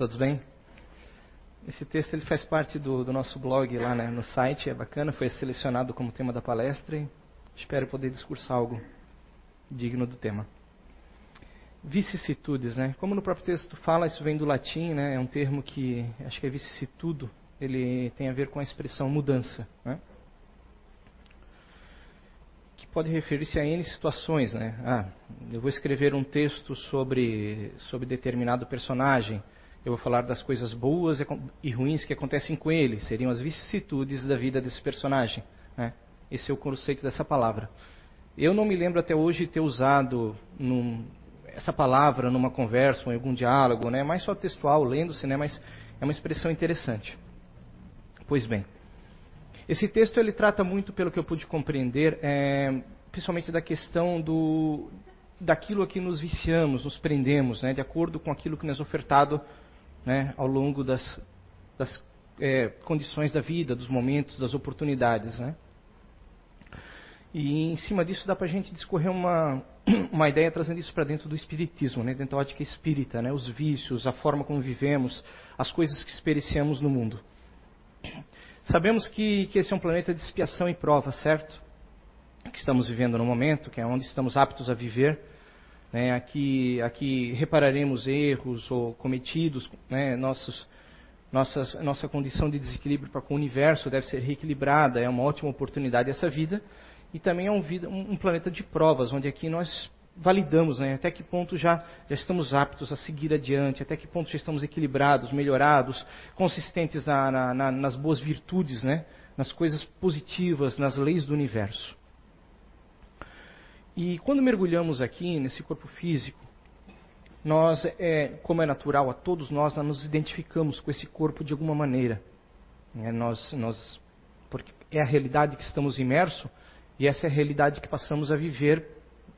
Todos bem? Esse texto ele faz parte do, do nosso blog lá né, no site, é bacana, foi selecionado como tema da palestra e espero poder discursar algo digno do tema. Vicissitudes, né? Como no próprio texto fala, isso vem do latim, né? É um termo que acho que é vicissitudo, ele tem a ver com a expressão mudança, né? Que pode referir-se a N situações, né? Ah, eu vou escrever um texto sobre, sobre determinado personagem, eu vou falar das coisas boas e ruins que acontecem com ele, seriam as vicissitudes da vida desse personagem. Né? Esse é o conceito dessa palavra. Eu não me lembro até hoje ter usado num, essa palavra numa conversa ou em algum diálogo, né? mais só textual, lendo-se, né? mas é uma expressão interessante. Pois bem, esse texto ele trata muito, pelo que eu pude compreender, é, principalmente da questão do, daquilo a que nos viciamos, nos prendemos, né? de acordo com aquilo que nos é ofertado né, ao longo das, das é, condições da vida, dos momentos, das oportunidades. Né? E em cima disso dá para a gente discorrer uma, uma ideia trazendo isso para dentro do espiritismo, né? dentro da ótica espírita, né? os vícios, a forma como vivemos, as coisas que experienciamos no mundo. Sabemos que, que esse é um planeta de expiação e prova, certo? Que estamos vivendo no momento, que é onde estamos aptos a viver. Né? Aqui, aqui repararemos erros ou cometidos, né? Nossos, nossas, nossa condição de desequilíbrio para com o universo deve ser reequilibrada, é uma ótima oportunidade essa vida. E também é um, vida, um, um planeta de provas, onde aqui nós validamos né? até que ponto já, já estamos aptos a seguir adiante, até que ponto já estamos equilibrados, melhorados, consistentes na, na, na, nas boas virtudes, né? nas coisas positivas, nas leis do universo. E quando mergulhamos aqui nesse corpo físico, nós, é, como é natural a todos nós, nós nos identificamos com esse corpo de alguma maneira. É, nós, nós, porque é a realidade que estamos imersos e essa é a realidade que passamos a viver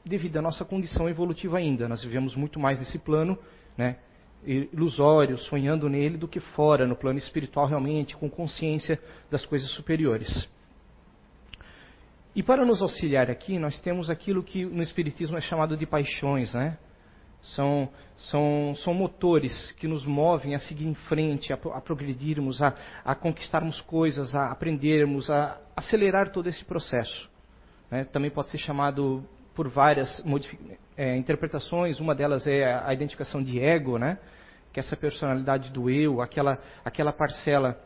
devido à nossa condição evolutiva ainda. Nós vivemos muito mais nesse plano, né, ilusório, sonhando nele, do que fora, no plano espiritual realmente, com consciência das coisas superiores. E para nos auxiliar aqui, nós temos aquilo que no Espiritismo é chamado de paixões, né? São, são, são motores que nos movem a seguir em frente, a, a progredirmos, a, a, conquistarmos coisas, a aprendermos, a acelerar todo esse processo. Né? Também pode ser chamado por várias é, interpretações, uma delas é a identificação de ego, né? que é essa personalidade do eu, aquela, aquela parcela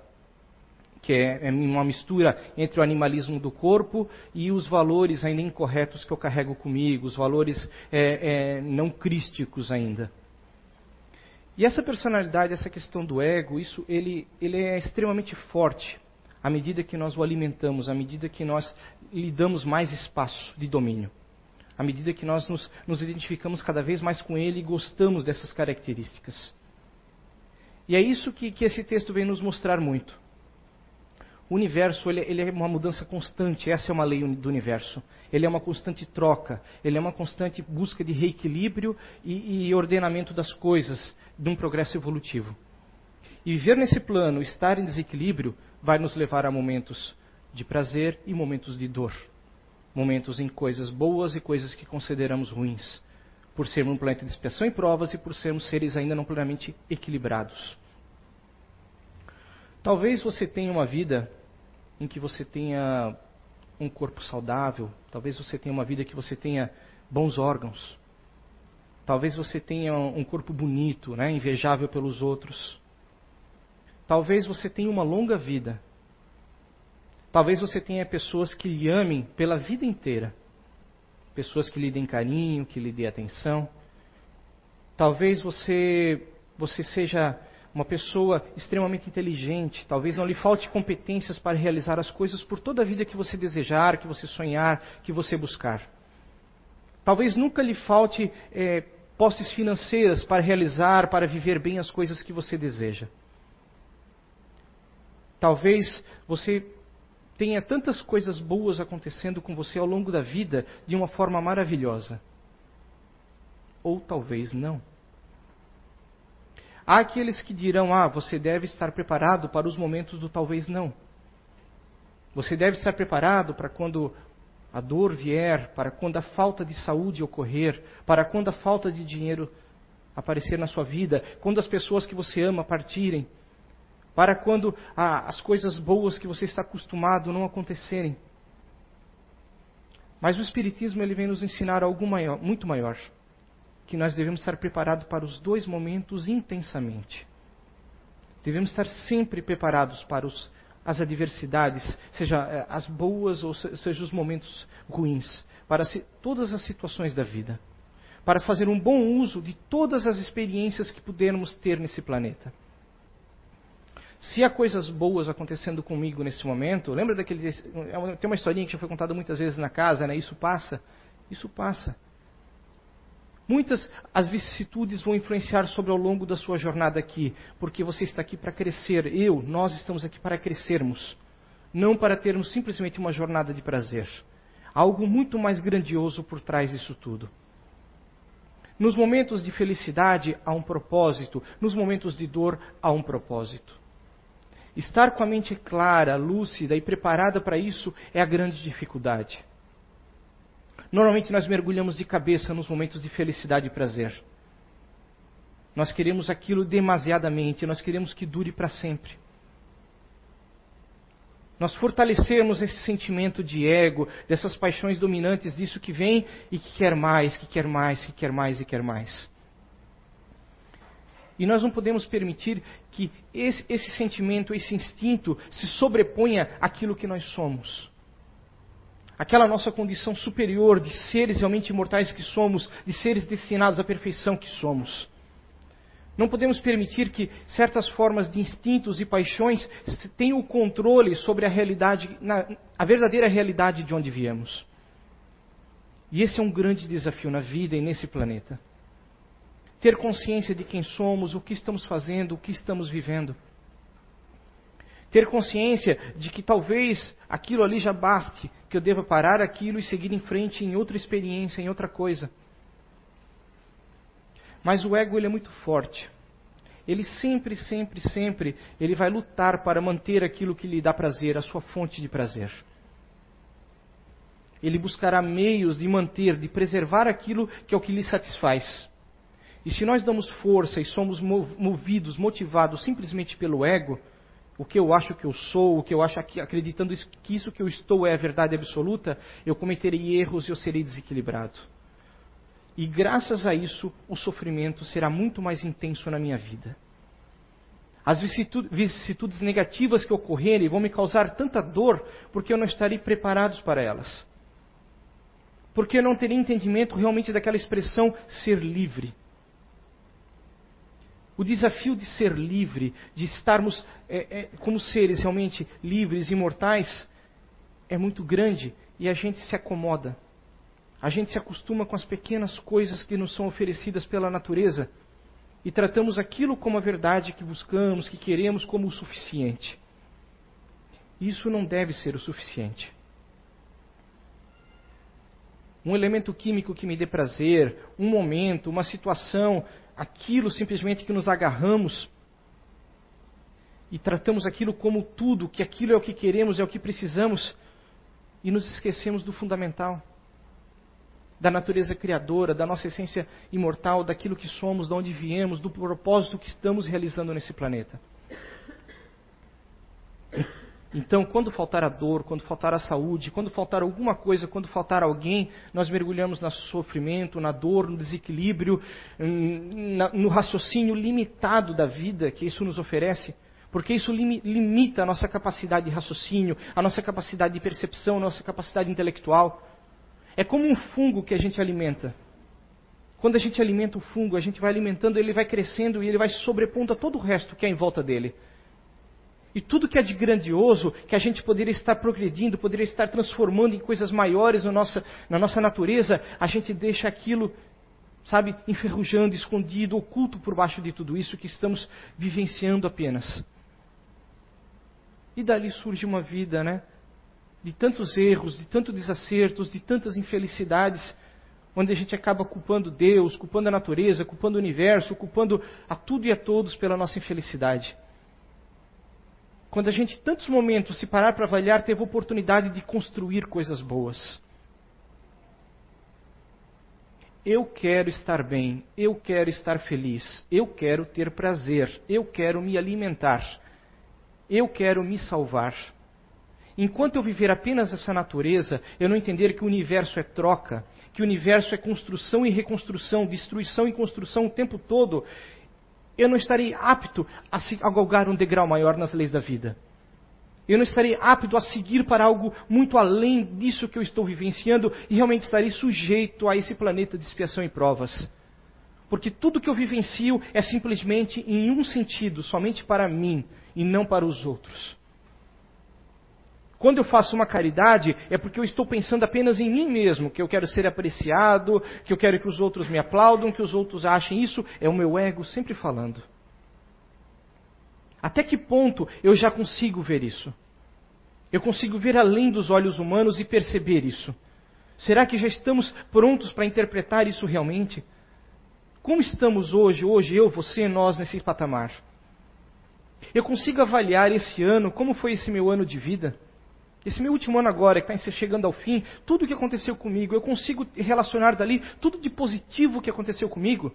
que é, é uma mistura entre o animalismo do corpo e os valores ainda incorretos que eu carrego comigo, os valores é, é, não crísticos ainda. E essa personalidade, essa questão do ego, isso ele, ele é extremamente forte à medida que nós o alimentamos, à medida que nós lhe damos mais espaço de domínio, à medida que nós nos, nos identificamos cada vez mais com ele e gostamos dessas características. E é isso que, que esse texto vem nos mostrar muito. O universo ele, ele, é uma mudança constante, essa é uma lei do universo. Ele é uma constante troca, ele é uma constante busca de reequilíbrio e, e ordenamento das coisas, de um progresso evolutivo. E viver nesse plano, estar em desequilíbrio, vai nos levar a momentos de prazer e momentos de dor. Momentos em coisas boas e coisas que consideramos ruins. Por sermos um planeta de expiação e provas e por sermos seres ainda não plenamente equilibrados. Talvez você tenha uma vida em que você tenha um corpo saudável, talvez você tenha uma vida que você tenha bons órgãos, talvez você tenha um corpo bonito, né, invejável pelos outros. Talvez você tenha uma longa vida. Talvez você tenha pessoas que lhe amem pela vida inteira. Pessoas que lhe deem carinho, que lhe dêem atenção. Talvez você você seja uma pessoa extremamente inteligente, talvez não lhe falte competências para realizar as coisas por toda a vida que você desejar, que você sonhar, que você buscar. Talvez nunca lhe falte é, posses financeiras para realizar, para viver bem as coisas que você deseja. Talvez você tenha tantas coisas boas acontecendo com você ao longo da vida de uma forma maravilhosa. Ou talvez não. Há aqueles que dirão: ah, você deve estar preparado para os momentos do talvez não. Você deve estar preparado para quando a dor vier, para quando a falta de saúde ocorrer, para quando a falta de dinheiro aparecer na sua vida, quando as pessoas que você ama partirem, para quando ah, as coisas boas que você está acostumado não acontecerem. Mas o Espiritismo ele vem nos ensinar algo maior, muito maior, que nós devemos estar preparados para os dois momentos intensamente. Devemos estar sempre preparados para os, as adversidades, seja eh, as boas ou seja os momentos ruins, para todas as situações da vida, para fazer um bom uso de todas as experiências que pudermos ter nesse planeta. Se há coisas boas acontecendo comigo nesse momento, lembra daquele. É tem uma historinha que já foi contada muitas vezes na casa, né? Isso passa. Isso passa. Muitas as vicissitudes vão influenciar sobre ao longo da sua jornada aqui, porque você está aqui para crescer. Eu, nós estamos aqui para crescermos, não para termos simplesmente uma jornada de prazer. Há algo muito mais grandioso por trás disso tudo. Nos momentos de felicidade há um propósito, nos momentos de dor há um propósito. Estar com a mente clara, lúcida e preparada para isso é a grande dificuldade. Normalmente nós mergulhamos de cabeça nos momentos de felicidade e prazer. Nós queremos aquilo demasiadamente, nós queremos que dure para sempre. Nós fortalecermos esse sentimento de ego, dessas paixões dominantes, disso que vem e que quer mais, que quer mais, que quer mais e quer mais. E nós não podemos permitir que esse, esse sentimento, esse instinto se sobreponha àquilo que nós somos. Aquela nossa condição superior de seres realmente imortais que somos, de seres destinados à perfeição que somos. Não podemos permitir que certas formas de instintos e paixões tenham o controle sobre a realidade, a verdadeira realidade de onde viemos. E esse é um grande desafio na vida e nesse planeta ter consciência de quem somos, o que estamos fazendo, o que estamos vivendo. Ter consciência de que talvez aquilo ali já baste, que eu deva parar aquilo e seguir em frente em outra experiência, em outra coisa. Mas o ego ele é muito forte. Ele sempre, sempre, sempre, ele vai lutar para manter aquilo que lhe dá prazer, a sua fonte de prazer. Ele buscará meios de manter, de preservar aquilo que é o que lhe satisfaz. E se nós damos força e somos movidos, motivados simplesmente pelo ego, o que eu acho que eu sou, o que eu acho que acreditando que isso que eu estou é a verdade absoluta, eu cometerei erros e eu serei desequilibrado. E graças a isso, o sofrimento será muito mais intenso na minha vida. As vicissitudes negativas que ocorrerem vão me causar tanta dor porque eu não estarei preparado para elas. Porque eu não terei entendimento realmente daquela expressão ser livre. O desafio de ser livre, de estarmos é, é, como seres realmente livres, imortais, é muito grande e a gente se acomoda. A gente se acostuma com as pequenas coisas que nos são oferecidas pela natureza e tratamos aquilo como a verdade que buscamos, que queremos, como o suficiente. Isso não deve ser o suficiente. Um elemento químico que me dê prazer, um momento, uma situação, aquilo simplesmente que nos agarramos e tratamos aquilo como tudo, que aquilo é o que queremos, é o que precisamos, e nos esquecemos do fundamental, da natureza criadora, da nossa essência imortal, daquilo que somos, de onde viemos, do propósito que estamos realizando nesse planeta. Então, quando faltar a dor, quando faltar a saúde, quando faltar alguma coisa, quando faltar alguém, nós mergulhamos no sofrimento, na dor, no desequilíbrio, hum, no raciocínio limitado da vida que isso nos oferece, porque isso limita a nossa capacidade de raciocínio, a nossa capacidade de percepção, a nossa capacidade intelectual. É como um fungo que a gente alimenta. Quando a gente alimenta o fungo, a gente vai alimentando, ele vai crescendo e ele vai sobrepondo a todo o resto que é em volta dele. E tudo que é de grandioso, que a gente poderia estar progredindo, poderia estar transformando em coisas maiores na nossa, na nossa natureza, a gente deixa aquilo, sabe, enferrujando, escondido, oculto por baixo de tudo isso que estamos vivenciando apenas. E dali surge uma vida, né? De tantos erros, de tantos desacertos, de tantas infelicidades, onde a gente acaba culpando Deus, culpando a natureza, culpando o universo, culpando a tudo e a todos pela nossa infelicidade. Quando a gente, tantos momentos, se parar para avaliar, teve oportunidade de construir coisas boas. eu quero estar bem, eu quero estar feliz, eu quero ter prazer, eu quero me alimentar, eu quero me salvar. Enquanto eu viver apenas essa natureza, eu não entender que o universo é troca, que o universo é construção e reconstrução, destruição e construção o tempo todo, eu não estarei apto a, a galgar um degrau maior nas leis da vida. Eu não estarei apto a seguir para algo muito além disso que eu estou vivenciando e realmente estarei sujeito a esse planeta de expiação e provas. Porque tudo que eu vivencio é simplesmente em um sentido, somente para mim e não para os outros. Quando eu faço uma caridade, é porque eu estou pensando apenas em mim mesmo, que eu quero ser apreciado, que eu quero que os outros me aplaudam, que os outros achem isso, é o meu ego sempre falando. Até que ponto eu já consigo ver isso? Eu consigo ver além dos olhos humanos e perceber isso? Será que já estamos prontos para interpretar isso realmente? Como estamos hoje, hoje eu, você, nós, nesse patamar? Eu consigo avaliar esse ano, como foi esse meu ano de vida? Esse meu último ano agora, que está chegando ao fim, tudo o que aconteceu comigo, eu consigo relacionar dali tudo de positivo que aconteceu comigo?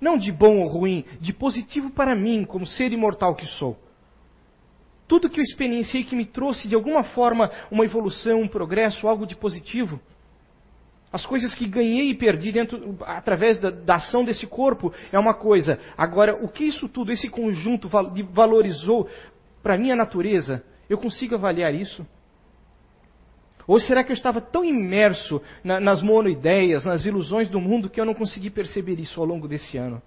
Não de bom ou ruim, de positivo para mim, como ser imortal que sou. Tudo que eu experienciei que me trouxe de alguma forma uma evolução, um progresso, algo de positivo. As coisas que ganhei e perdi dentro, através da, da ação desse corpo é uma coisa. Agora, o que isso tudo, esse conjunto valorizou para a minha natureza, eu consigo avaliar isso? Ou será que eu estava tão imerso na, nas monoideias, nas ilusões do mundo, que eu não consegui perceber isso ao longo desse ano?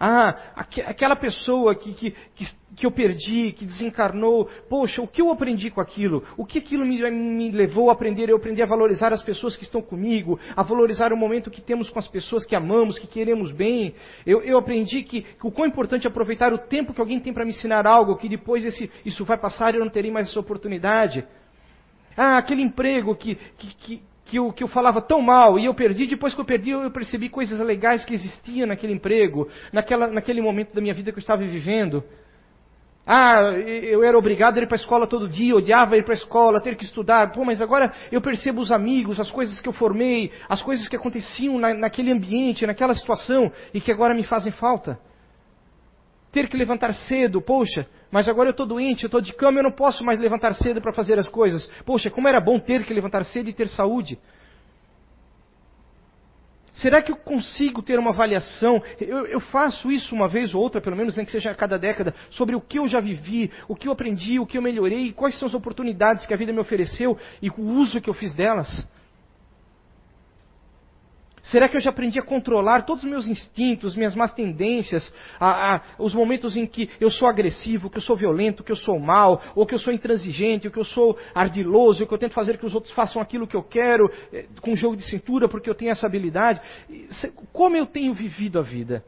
Ah, aquela pessoa que, que, que, que, eu perdi, que desencarnou, poxa, o que eu aprendi com aquilo? O que aquilo me, me, levou a aprender? Eu aprendi a valorizar as pessoas que estão comigo, a valorizar o momento que temos com as pessoas que amamos, que queremos bem. Eu, eu aprendi que, que, o quão importante é aproveitar o tempo que alguém tem para me ensinar algo, que depois esse, isso vai passar e eu não terei mais essa oportunidade. Ah, aquele emprego que, que, que eu, que eu falava tão mal e eu perdi, depois que eu perdi eu percebi coisas legais que existiam naquele emprego, naquela, naquele momento da minha vida que eu estava vivendo. Ah, eu era obrigado a ir para a escola todo dia, odiava ir para a escola, ter que estudar. Pô, mas agora eu percebo os amigos, as coisas que eu formei, as coisas que aconteciam na, naquele ambiente, naquela situação e que agora me fazem falta ter que levantar cedo, poxa, mas agora eu estou doente, eu estou de cama, eu não posso mais levantar cedo para fazer as coisas. Poxa, como era bom ter que levantar cedo e ter saúde. Será que eu consigo ter uma avaliação? Eu, eu, faço isso uma vez ou outra, pelo menos, nem que seja a cada década, sobre o que eu já vivi, o que eu aprendi, o que eu melhorei, quais são as oportunidades que a vida me ofereceu e o uso que eu fiz delas. Será que eu já aprendi a controlar todos os meus instintos, minhas más tendências, a, a, os momentos em que eu sou agressivo, que eu sou violento, que eu sou mal, ou que eu sou intransigente, ou que eu sou ardiloso, ou que eu tento fazer que os outros façam aquilo que eu quero, eh, com jogo de cintura, porque eu tenho essa habilidade? Como eu tenho vivido a vida?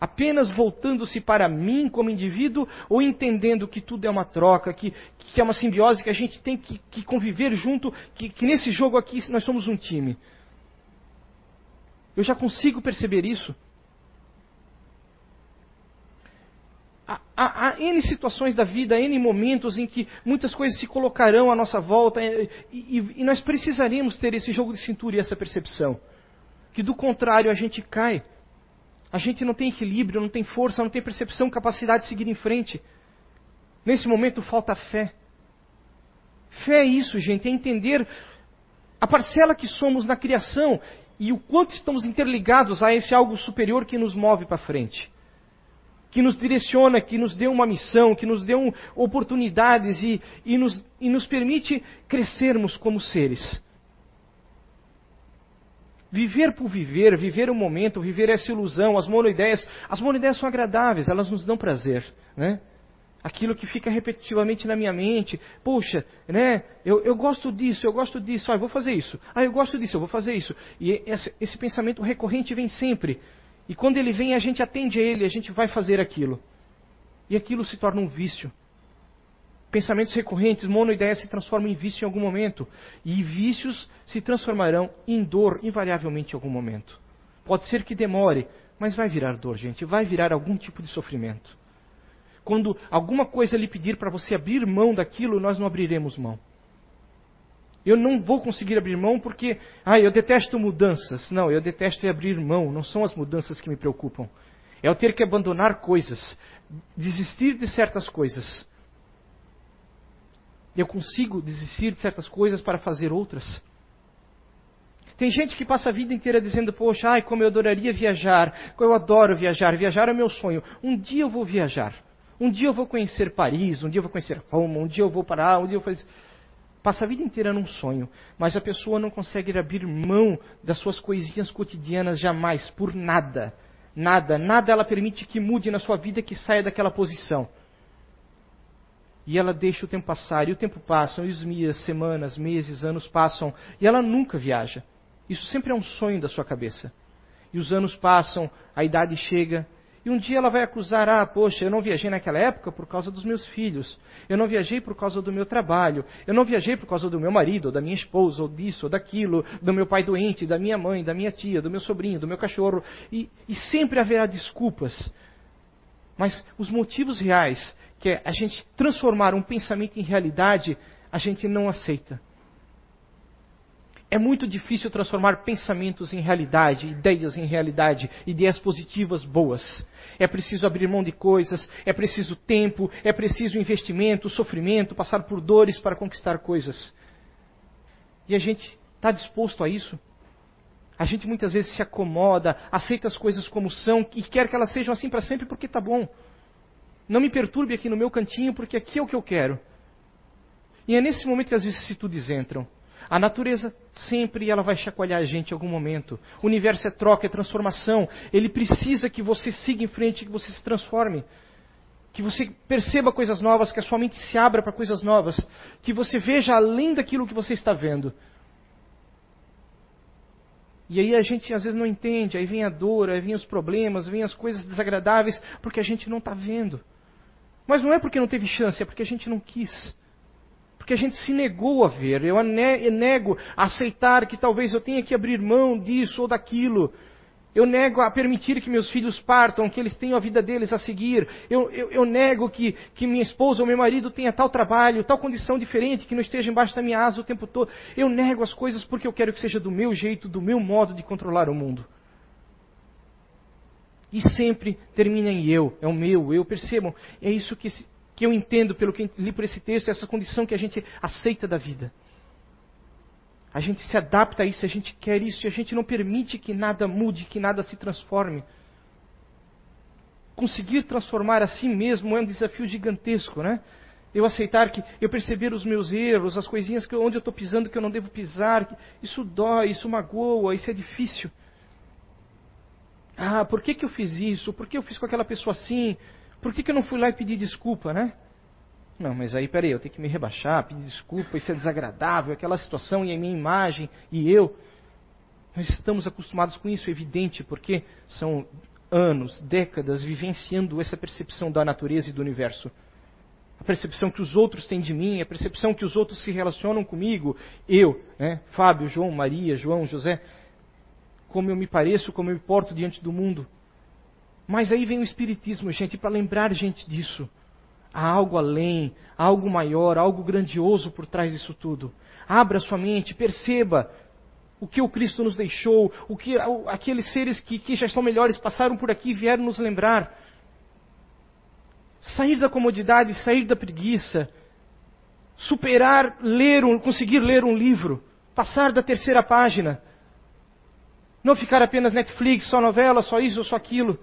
Apenas voltando-se para mim como indivíduo, ou entendendo que tudo é uma troca, que, que é uma simbiose, que a gente tem que, que conviver junto, que, que nesse jogo aqui nós somos um time? Eu já consigo perceber isso. Há, há, há, N situações da vida, N momentos em que muitas coisas se colocarão à nossa volta e, e, e nós precisaremos ter esse jogo de cintura e essa percepção. Que do contrário a gente cai. A gente não tem equilíbrio, não tem força, não tem percepção, capacidade de seguir em frente. Nesse momento falta fé. Fé é isso, gente, é entender a parcela que somos na criação e o quanto estamos interligados a esse algo superior que nos move para frente. Que nos direciona, que nos deu uma missão, que nos deu oportunidades e, e, nos, e nos permite crescermos como seres. Viver por viver, viver o momento, viver essa ilusão, as monoideias. As monoideias são agradáveis, elas nos dão prazer. Né? Aquilo que fica repetitivamente na minha mente. Puxa, né? Eu, eu gosto disso, eu gosto disso, ah, vou fazer isso. Ah, eu gosto disso, eu vou fazer isso. E esse, esse pensamento recorrente vem sempre. E quando ele vem, a gente atende a ele, a gente vai fazer aquilo. E aquilo se torna um vício. Pensamentos recorrentes, monoideias se transformam em vício em algum momento. E vícios se transformarão em dor, invariavelmente, em algum momento. Pode ser que demore, mas vai virar dor, gente. Vai virar algum tipo de sofrimento. Quando alguma coisa lhe pedir para você abrir mão daquilo, nós não abriremos mão. Eu não vou conseguir abrir mão porque, ah, eu detesto mudanças. Não, eu detesto abrir mão. Não são as mudanças que me preocupam. É o ter que abandonar coisas, desistir de certas coisas. Eu consigo desistir de certas coisas para fazer outras. Tem gente que passa a vida inteira dizendo, poxa, ai, como eu adoraria viajar, eu adoro viajar, viajar é meu sonho. Um dia eu vou viajar. Um dia eu vou conhecer Paris, um dia eu vou conhecer Roma, um dia eu vou parar, um dia eu vou fazer. Passa a vida inteira num sonho, mas a pessoa não consegue abrir mão das suas coisinhas cotidianas jamais, por nada. Nada, nada ela permite que mude na sua vida, que saia daquela posição. E ela deixa o tempo passar, e o tempo passa, e os dias, semanas, meses, anos passam, e ela nunca viaja. Isso sempre é um sonho da sua cabeça. E os anos passam, a idade chega, e um dia ela vai acusar: ah, poxa, eu não viajei naquela época por causa dos meus filhos, eu não viajei por causa do meu trabalho, eu não viajei por causa do meu marido, ou da minha esposa, ou disso, ou daquilo, do meu pai doente, da minha mãe, da minha tia, do meu sobrinho, do meu cachorro. E, e sempre haverá desculpas. Mas os motivos reais, que é a gente transformar um pensamento em realidade, a gente não aceita. É muito difícil transformar pensamentos em realidade, ideias em realidade, ideias positivas boas. É preciso abrir mão de coisas, é preciso tempo, é preciso investimento, sofrimento, passar por dores para conquistar coisas. E a gente está disposto a isso? A gente muitas vezes se acomoda, aceita as coisas como são e quer que elas sejam assim para sempre porque está bom. Não me perturbe aqui no meu cantinho porque aqui é o que eu quero. E é nesse momento que as vicissitudes entram. A natureza sempre ela vai chacoalhar a gente em algum momento. O universo é troca, é transformação. Ele precisa que você siga em frente, que você se transforme. Que você perceba coisas novas, que a sua mente se abra para coisas novas. Que você veja além daquilo que você está vendo. E aí a gente às vezes não entende, aí vem a dor, aí vem os problemas, vem as coisas desagradáveis, porque a gente não está vendo. Mas não é porque não teve chance, é porque a gente não quis. Porque a gente se negou a ver. Eu nego a aceitar que talvez eu tenha que abrir mão disso ou daquilo. Eu nego a permitir que meus filhos partam, que eles tenham a vida deles a seguir. Eu, eu, eu, nego que, que minha esposa ou meu marido tenha tal trabalho, tal condição diferente, que não esteja embaixo da minha asa o tempo todo. Eu nego as coisas porque eu quero que seja do meu jeito, do meu modo de controlar o mundo. E sempre termina em eu, é o meu, eu. Percebam, é isso que que eu entendo pelo que li por esse texto, essa condição que a gente aceita da vida. A gente se adapta a isso, a gente quer isso, e a gente não permite que nada mude, que nada se transforme. Conseguir transformar a si mesmo é um desafio gigantesco, né? Eu aceitar que, eu perceber os meus erros, as coisinhas que, onde eu estou pisando que eu não devo pisar, isso dói, isso magoa, isso é difícil. Ah, por que, que eu fiz isso? Por que eu fiz com aquela pessoa assim? Por que, que eu não fui lá e pedi desculpa, né? Não, mas aí, peraí, eu tenho que me rebaixar, pedir desculpa, isso é desagradável, aquela situação e a minha imagem e eu. Nós estamos acostumados com isso, é evidente, porque são anos, décadas vivenciando essa percepção da natureza e do universo. A percepção que os outros têm de mim, a percepção que os outros se relacionam comigo, eu, né, Fábio, João, Maria, João, José, como eu me pareço, como eu me porto diante do mundo. Mas aí vem o Espiritismo, gente, para lembrar gente disso. Há algo além, algo maior, algo grandioso por trás disso tudo. Abra sua mente, perceba o que o Cristo nos deixou, o que aqueles seres que, que já estão melhores passaram por aqui e vieram nos lembrar. Sair da comodidade, sair da preguiça, superar, ler um, conseguir ler um livro, passar da terceira página, não ficar apenas Netflix, só novela, só isso, só aquilo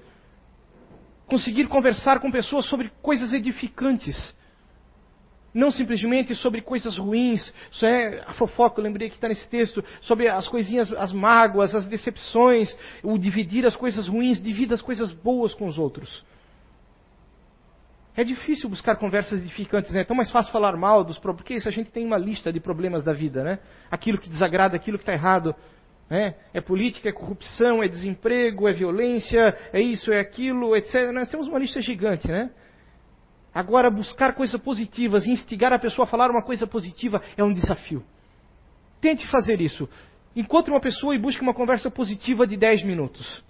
conseguir conversar com pessoas sobre coisas edificantes. Não simplesmente sobre coisas ruins, isso é a fofoca, eu lembrei que está nesse texto, sobre as coisinhas, as mágoas, as decepções, o dividir as coisas ruins, divida as coisas boas com os outros. É difícil buscar conversas edificantes, né? é tão mais fácil falar mal dos problemas, porque isso a gente tem uma lista de problemas da vida, né? Aquilo que desagrada, aquilo que está errado. É, é política, é corrupção, é desemprego, é violência, é isso, é aquilo, etc. Nós temos uma lista gigante, né? Agora, buscar coisas positivas, instigar a pessoa a falar uma coisa positiva é um desafio. Tente fazer isso. Encontre uma pessoa e busque uma conversa positiva de 10 minutos.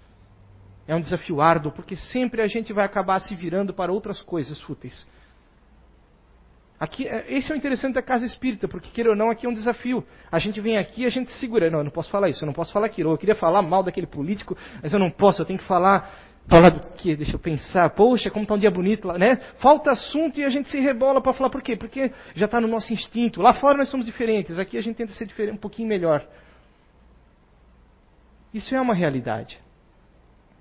É um desafio árduo, porque sempre a gente vai acabar se virando para outras coisas fúteis. Aqui, é, esse é o interessante da casa espírita, porque queira ou não, aqui é um desafio. A gente vem aqui e a gente segura. Não, eu não posso falar isso, eu não posso falar aquilo. Eu queria falar mal daquele político, mas eu não posso, eu tenho que falar. Falar do quê? Deixa eu pensar. Poxa, como está um dia bonito lá, né? Falta assunto e a gente se rebola para falar. Por quê? Porque já está no nosso instinto. Lá fora nós somos diferentes, aqui a gente tenta ser um pouquinho melhor. Isso é uma realidade.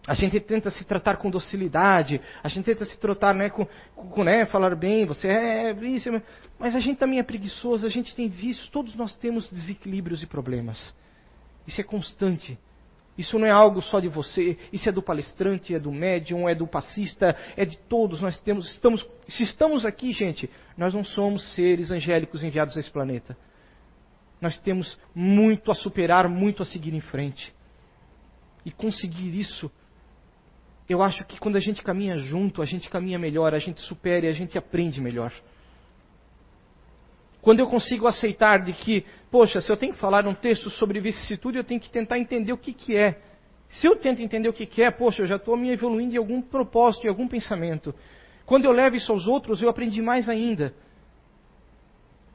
A gente tenta se tratar com docilidade, a gente tenta se tratar né, com, com né, falar bem, você é isso, mas a gente também é preguiçoso, a gente tem vícios, todos nós temos desequilíbrios e problemas. Isso é constante. Isso não é algo só de você, isso é do palestrante, é do médium, é do passista, é de todos. Nós temos, estamos, se estamos aqui, gente, nós não somos seres angélicos enviados a esse planeta. Nós temos muito a superar, muito a seguir em frente. E conseguir isso eu acho que quando a gente caminha junto, a gente caminha melhor, a gente supera e a gente aprende melhor. Quando eu consigo aceitar de que, poxa, se eu tenho que falar um texto sobre vicissitude, eu tenho que tentar entender o que, que é. Se eu tento entender o que, que é, poxa, eu já estou me evoluindo em algum propósito, em algum pensamento. Quando eu levo isso aos outros, eu aprendi mais ainda.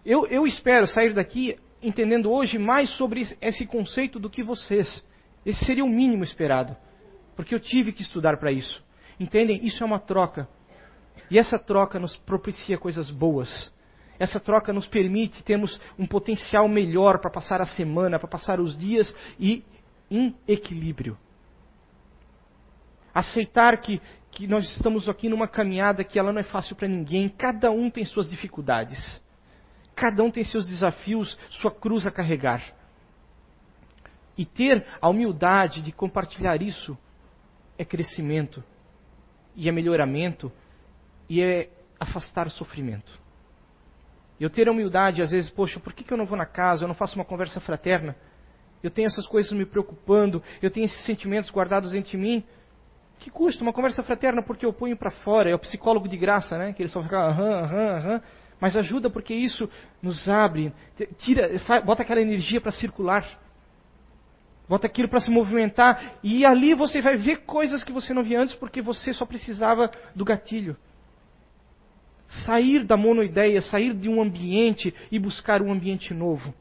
Eu, eu espero sair daqui entendendo hoje mais sobre esse conceito do que vocês. Esse seria o mínimo esperado. Porque eu tive que estudar para isso. Entendem? Isso é uma troca. E essa troca nos propicia coisas boas. Essa troca nos permite termos um potencial melhor para passar a semana, para passar os dias e em equilíbrio. Aceitar que, que nós estamos aqui numa caminhada que ela não é fácil para ninguém, cada um tem suas dificuldades. Cada um tem seus desafios, sua cruz a carregar. E ter a humildade de compartilhar isso é crescimento, e é melhoramento, e é afastar o sofrimento. Eu ter a humildade, às vezes, poxa, por que, que eu não vou na casa, eu não faço uma conversa fraterna? Eu tenho essas coisas me preocupando, eu tenho esses sentimentos guardados dentro de mim. Que custa uma conversa fraterna porque eu ponho para fora, é o psicólogo de graça, né? Que ele só fica aham, aham, aham. Mas ajuda porque isso nos abre, tira, bota aquela energia para circular bota aquilo para se movimentar, e ali você vai ver coisas que você não via antes porque você só precisava do gatilho. Sair da monoideia, sair de um ambiente e buscar um ambiente novo.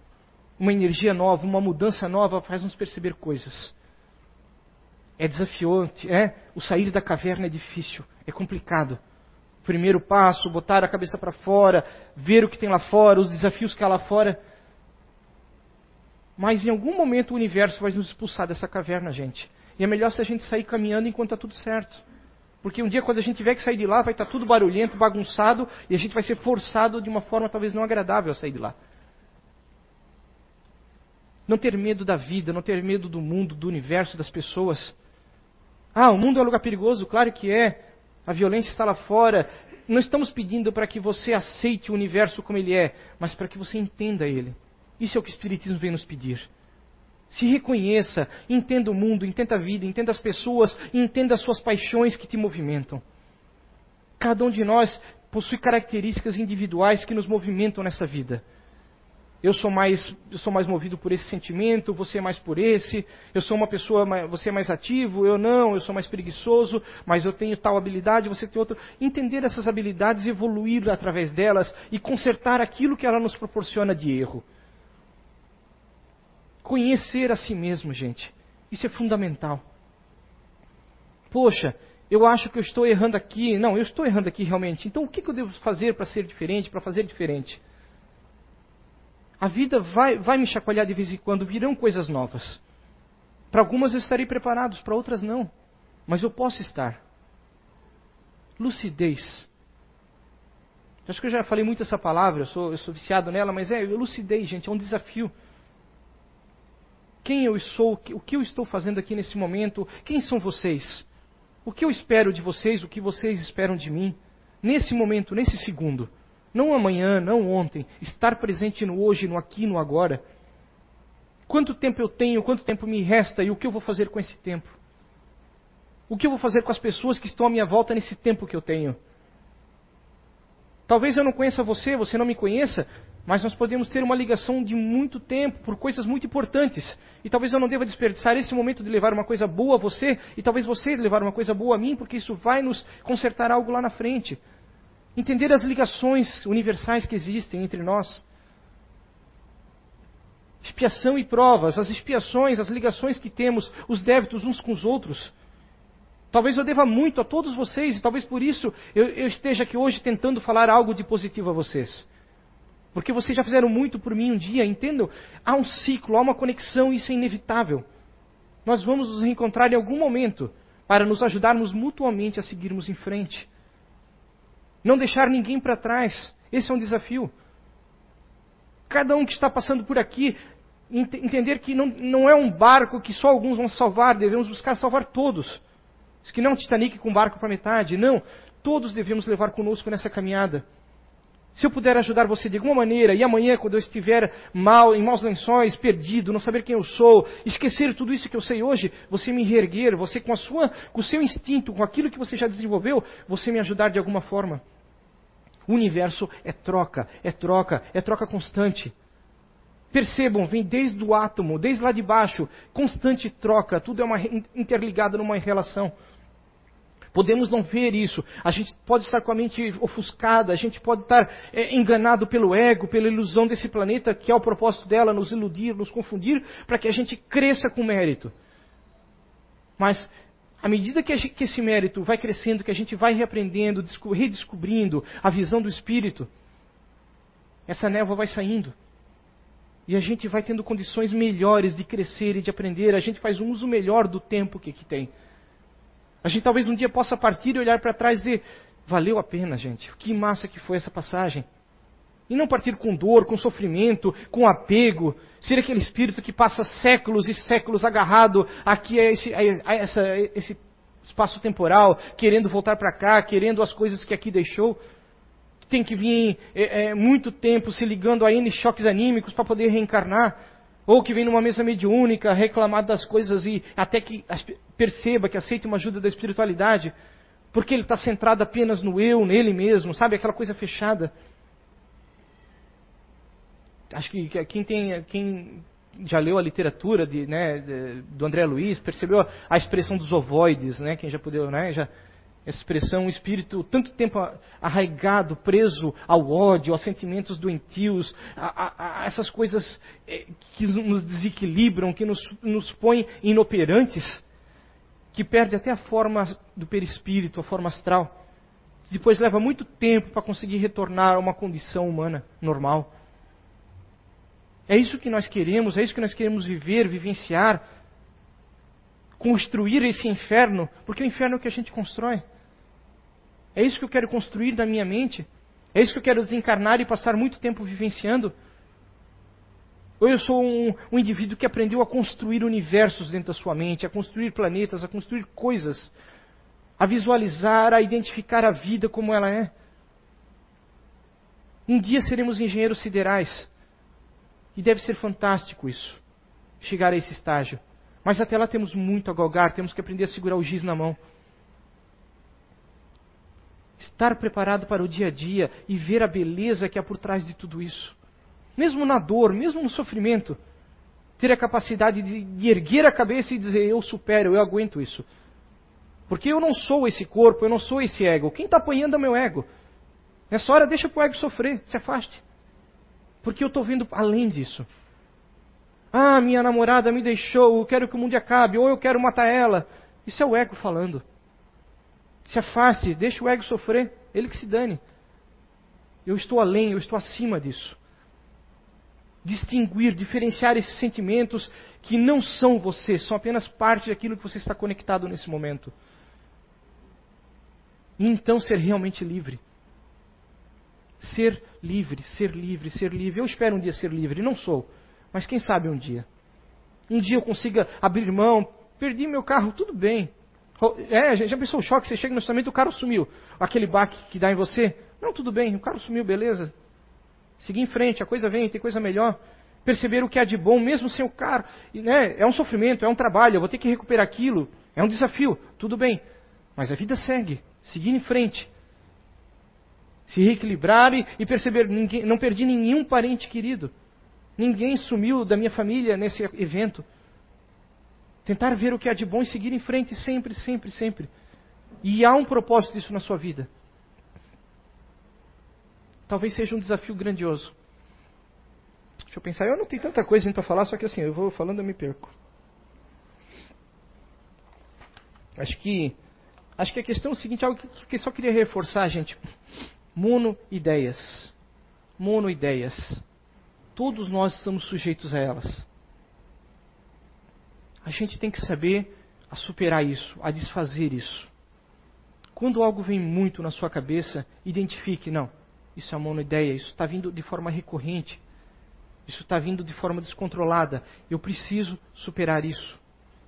Uma energia nova, uma mudança nova faz nos perceber coisas. É desafiante, é? O sair da caverna é difícil, é complicado. Primeiro passo, botar a cabeça para fora, ver o que tem lá fora, os desafios que há lá fora mas em algum momento o universo vai nos expulsar dessa caverna, gente. E é melhor se a gente sair caminhando enquanto está tudo certo. Porque um dia, quando a gente tiver que sair de lá, vai estar tá tudo barulhento, bagunçado, e a gente vai ser forçado de uma forma talvez não agradável a sair de lá. Não ter medo da vida, não ter medo do mundo, do universo, das pessoas. Ah, o mundo é um lugar perigoso? Claro que é. A violência está lá fora. Não estamos pedindo para que você aceite o universo como ele é, mas para que você entenda ele. Isso é o que o Espiritismo vem nos pedir. Se reconheça, entenda o mundo, entenda a vida, entenda as pessoas, entenda as suas paixões que te movimentam. Cada um de nós possui características individuais que nos movimentam nessa vida. Eu sou mais, eu sou mais movido por esse sentimento, você é mais por esse. Eu sou uma pessoa, você é mais ativo, eu não, eu sou mais preguiçoso, mas eu tenho tal habilidade, você tem outra. Entender essas habilidades, evoluir através delas e consertar aquilo que ela nos proporciona de erro. Conhecer a si mesmo, gente. Isso é fundamental. Poxa, eu acho que eu estou errando aqui. Não, eu estou errando aqui realmente. Então o que eu devo fazer para ser diferente, para fazer diferente? A vida vai, vai me chacoalhar de vez em quando, virão coisas novas. Para algumas eu estarei preparado, para outras não. Mas eu posso estar. Lucidez. Acho que eu já falei muito essa palavra, eu sou, eu sou viciado nela, mas é lucidez, gente, é um desafio quem eu sou, o que eu estou fazendo aqui nesse momento, quem são vocês? O que eu espero de vocês, o que vocês esperam de mim, nesse momento, nesse segundo. Não amanhã, não ontem. Estar presente no hoje, no aqui, no agora. Quanto tempo eu tenho, quanto tempo me resta e o que eu vou fazer com esse tempo? O que eu vou fazer com as pessoas que estão à minha volta nesse tempo que eu tenho? Talvez eu não conheça você, você não me conheça, mas nós podemos ter uma ligação de muito tempo por coisas muito importantes. E talvez eu não deva desperdiçar esse momento de levar uma coisa boa a você, e talvez você levar uma coisa boa a mim, porque isso vai nos consertar algo lá na frente. Entender as ligações universais que existem entre nós. Expiação e provas, as expiações, as ligações que temos, os débitos uns com os outros. Talvez eu deva muito a todos vocês, e talvez por isso eu, eu, esteja aqui hoje tentando falar algo de positivo a vocês. Porque vocês já fizeram muito por mim um dia, entendam? Há um ciclo, há uma conexão, isso é inevitável. Nós vamos nos reencontrar em algum momento para nos ajudarmos mutuamente a seguirmos em frente. Não deixar ninguém para trás. Esse é um desafio. Cada um que está passando por aqui, ent entender que não, não é um barco que só alguns vão salvar, devemos buscar salvar todos. Isso que não é um Titanic com barco para metade. Não. Todos devemos levar conosco nessa caminhada. Se eu puder ajudar você de alguma maneira, e amanhã, quando eu estiver mal, em maus lençóis, perdido, não saber quem eu sou, esquecer tudo isso que eu sei hoje, você me reerguer, você com, a sua, com o seu instinto, com aquilo que você já desenvolveu, você me ajudar de alguma forma. O universo é troca, é troca, é troca constante. Percebam, vem desde o átomo, desde lá de baixo, constante troca, tudo é uma interligado numa relação. Podemos não ver isso. A gente pode estar com a mente ofuscada, a gente pode estar é, enganado pelo ego, pela ilusão desse planeta, que é o propósito dela, nos iludir, nos confundir, para que a gente cresça com mérito. Mas, à medida que, gente, que esse mérito vai crescendo, que a gente vai reaprendendo, redescobrindo a visão do Espírito, essa névoa vai saindo. E a gente vai tendo condições melhores de crescer e de aprender. A gente faz um uso melhor do tempo que aqui tem. A gente talvez um dia possa partir e olhar para trás e dizer: valeu a pena, gente. Que massa que foi essa passagem. E não partir com dor, com sofrimento, com apego, ser aquele espírito que passa séculos e séculos agarrado aqui a esse, a essa, a esse espaço temporal, querendo voltar para cá, querendo as coisas que aqui deixou. Tem que vir é, é, muito tempo se ligando a N choques anímicos para poder reencarnar. Ou que vem numa mesa mediúnica reclamar das coisas e até que perceba, que aceite uma ajuda da espiritualidade, porque ele está centrado apenas no eu, nele mesmo, sabe? Aquela coisa fechada. Acho que quem, tem, quem já leu a literatura de, né, de, do André Luiz percebeu a expressão dos ovoides, né? Quem já pudeu, né? Já, expressão, um espírito tanto tempo arraigado, preso ao ódio, aos sentimentos doentios, a, a, a essas coisas eh, que nos desequilibram, que nos, nos põem inoperantes, que perde até a forma do perispírito, a forma astral. Depois leva muito tempo para conseguir retornar a uma condição humana normal. É isso que nós queremos, é isso que nós queremos viver, vivenciar, construir esse inferno, porque o inferno é o que a gente constrói. É isso que eu quero construir na minha mente? É isso que eu quero desencarnar e passar muito tempo vivenciando? Ou eu sou um, um, indivíduo que aprendeu a construir universos dentro da sua mente, a construir planetas, a construir coisas, a visualizar, a identificar a vida como ela é? Um dia seremos engenheiros siderais. E deve ser fantástico isso, chegar a esse estágio. Mas até lá temos muito a galgar, temos que aprender a segurar o giz na mão. Estar preparado para o dia a dia e ver a beleza que há por trás de tudo isso. Mesmo na dor, mesmo no sofrimento, ter a capacidade de, erguer a cabeça e dizer: Eu supero, eu aguento isso. Porque eu não sou esse corpo, eu não sou esse ego. Quem está apanhando é o meu ego. Nessa hora, deixa o ego sofrer, se afaste. Porque eu estou vendo além disso. Ah, minha namorada me deixou, eu quero que o mundo acabe, ou eu quero matar ela. Isso é o ego falando. Se afaste, deixa o ego sofrer, ele que se dane. Eu estou além, eu estou acima disso. Distinguir, diferenciar esses sentimentos que não são você, são apenas parte daquilo que você está conectado nesse momento. E então ser realmente livre. Ser livre, ser livre, ser livre. Eu espero um dia ser livre, não sou. Mas quem sabe um dia. Um dia eu consiga abrir mão, perdi meu carro, tudo bem. É, já pensou o choque? Você chega no estacionamento e o carro sumiu. Aquele baque que dá em você? Não, tudo bem, o carro sumiu, beleza. Seguir em frente, a coisa vem, tem coisa melhor. Perceber o que há de bom, mesmo sem o carro. Né? É um sofrimento, é um trabalho, eu vou ter que recuperar aquilo. É um desafio, tudo bem. Mas a vida segue, seguir em frente. Se reequilibrar e, e perceber, ninguém, não perdi nenhum parente querido. Ninguém sumiu da minha família nesse evento. Tentar ver o que há de bom e seguir em frente sempre, sempre, sempre. E há um propósito disso na sua vida. talvez seja um desafio grandioso. Deixa eu pensar, eu não tenho tanta coisa para falar, só que assim, eu vou falando eu me perco. Acho que acho que a questão é o seguinte, algo que, que só queria reforçar, gente. Mono ideias. Mono ideias. Todos nós estamos sujeitos a elas. A gente tem que saber a superar isso, a desfazer isso. Quando algo vem muito na sua cabeça, identifique, não, isso é uma monoideia, isso está vindo de forma recorrente, isso está vindo de forma descontrolada. Eu preciso superar isso.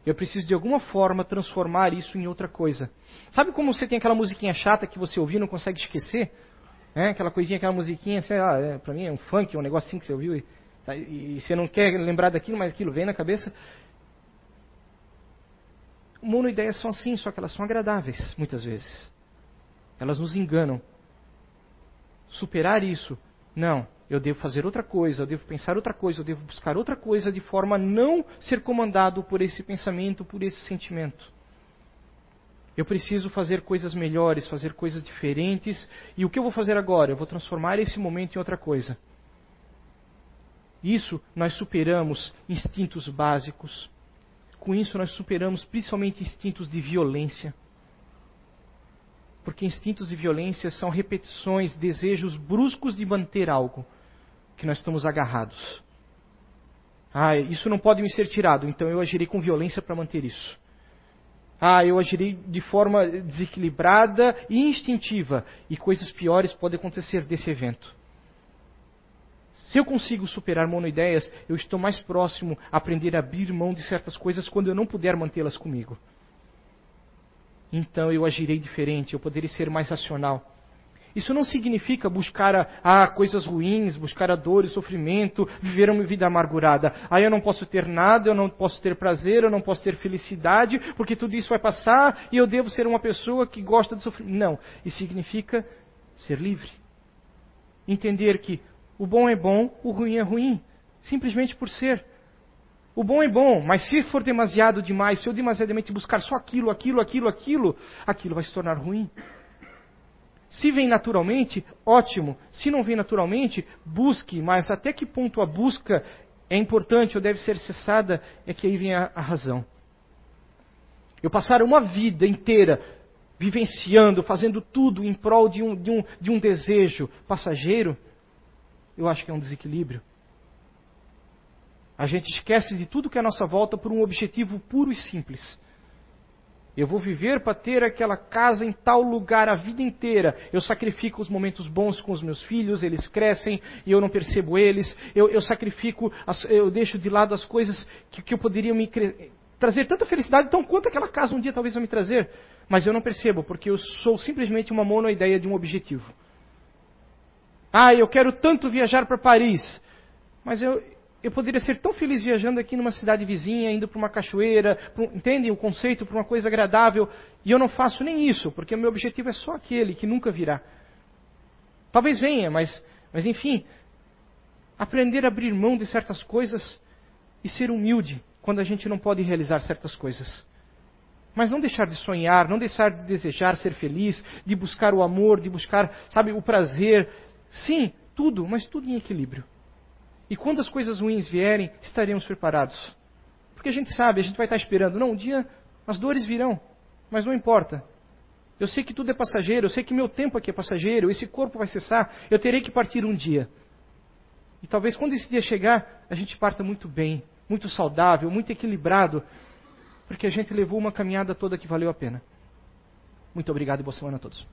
Eu preciso de alguma forma transformar isso em outra coisa. Sabe como você tem aquela musiquinha chata que você ouviu e não consegue esquecer? É, aquela coisinha, aquela musiquinha, sei lá, é, mim é um funk, um negocinho que você ouviu e, tá, e, e você não quer lembrar daquilo, mas aquilo vem na cabeça monoideias são assim, só que elas são agradáveis, muitas vezes. Elas nos enganam. Superar isso, não. Eu devo fazer outra coisa, eu devo pensar outra coisa, eu devo buscar outra coisa de forma a não ser comandado por esse pensamento, por esse sentimento. Eu preciso fazer coisas melhores, fazer coisas diferentes. E o que eu vou fazer agora? Eu vou transformar esse momento em outra coisa. Isso nós superamos instintos básicos, com isso, nós superamos principalmente instintos de violência. Porque instintos de violência são repetições, desejos bruscos de manter algo que nós estamos agarrados. Ah, isso não pode me ser tirado, então eu agirei com violência para manter isso. Ah, eu agirei de forma desequilibrada e instintiva, e coisas piores podem acontecer desse evento. Se eu consigo superar monoideias, eu estou mais próximo a aprender a abrir mão de certas coisas quando eu não puder mantê-las comigo. Então eu agirei diferente, eu poderei ser mais racional. Isso não significa buscar a, a coisas ruins, buscar a dor e sofrimento, viver uma vida amargurada. Ah, eu não posso ter nada, eu não posso ter prazer, eu não posso ter felicidade, porque tudo isso vai passar e eu devo ser uma pessoa que gosta de sofrer. Não. Isso significa ser livre. Entender que o bom é bom, o ruim é ruim. Simplesmente por ser. O bom é bom, mas se for demasiado demais, se eu demasiadamente buscar só aquilo, aquilo, aquilo, aquilo, aquilo vai se tornar ruim. Se vem naturalmente, ótimo. Se não vem naturalmente, busque, mas até que ponto a busca é importante ou deve ser cessada, é que aí vem a, a razão. Eu passar uma vida inteira vivenciando, fazendo tudo em prol de um, de um, de um desejo passageiro, eu acho que é um desequilíbrio. A gente esquece de tudo que é à nossa volta por um objetivo puro e simples. Eu vou viver para ter aquela casa em tal lugar a vida inteira. Eu sacrifico os momentos bons com os meus filhos, eles crescem e eu não percebo eles. Eu, eu sacrifico, as, eu deixo de lado as coisas que, que eu poderia me trazer tanta felicidade, tão quanto aquela casa um dia talvez vai me trazer. Mas eu não percebo, porque eu sou simplesmente uma monoideia de um objetivo. Ah, eu quero tanto viajar para Paris. Mas eu, eu poderia ser tão feliz viajando aqui numa cidade vizinha, indo para uma cachoeira, entendem o conceito, para uma coisa agradável, e eu não faço nem isso, porque o meu objetivo é só aquele que nunca virá. Talvez venha, mas, mas enfim, aprender a abrir mão de certas coisas e ser humilde quando a gente não pode realizar certas coisas. Mas não deixar de sonhar, não deixar de desejar ser feliz, de buscar o amor, de buscar, sabe, o prazer, Sim, tudo, mas tudo em equilíbrio. E quando as coisas ruins vierem, estaremos preparados. Porque a gente sabe, a gente vai estar esperando. Não, um dia as dores virão, mas não importa. Eu sei que tudo é passageiro, eu sei que meu tempo aqui é passageiro, esse corpo vai cessar, eu terei que partir um dia. E talvez quando esse dia chegar, a gente parta muito bem, muito saudável, muito equilibrado, porque a gente levou uma caminhada toda que valeu a pena. Muito obrigado e boa semana a todos.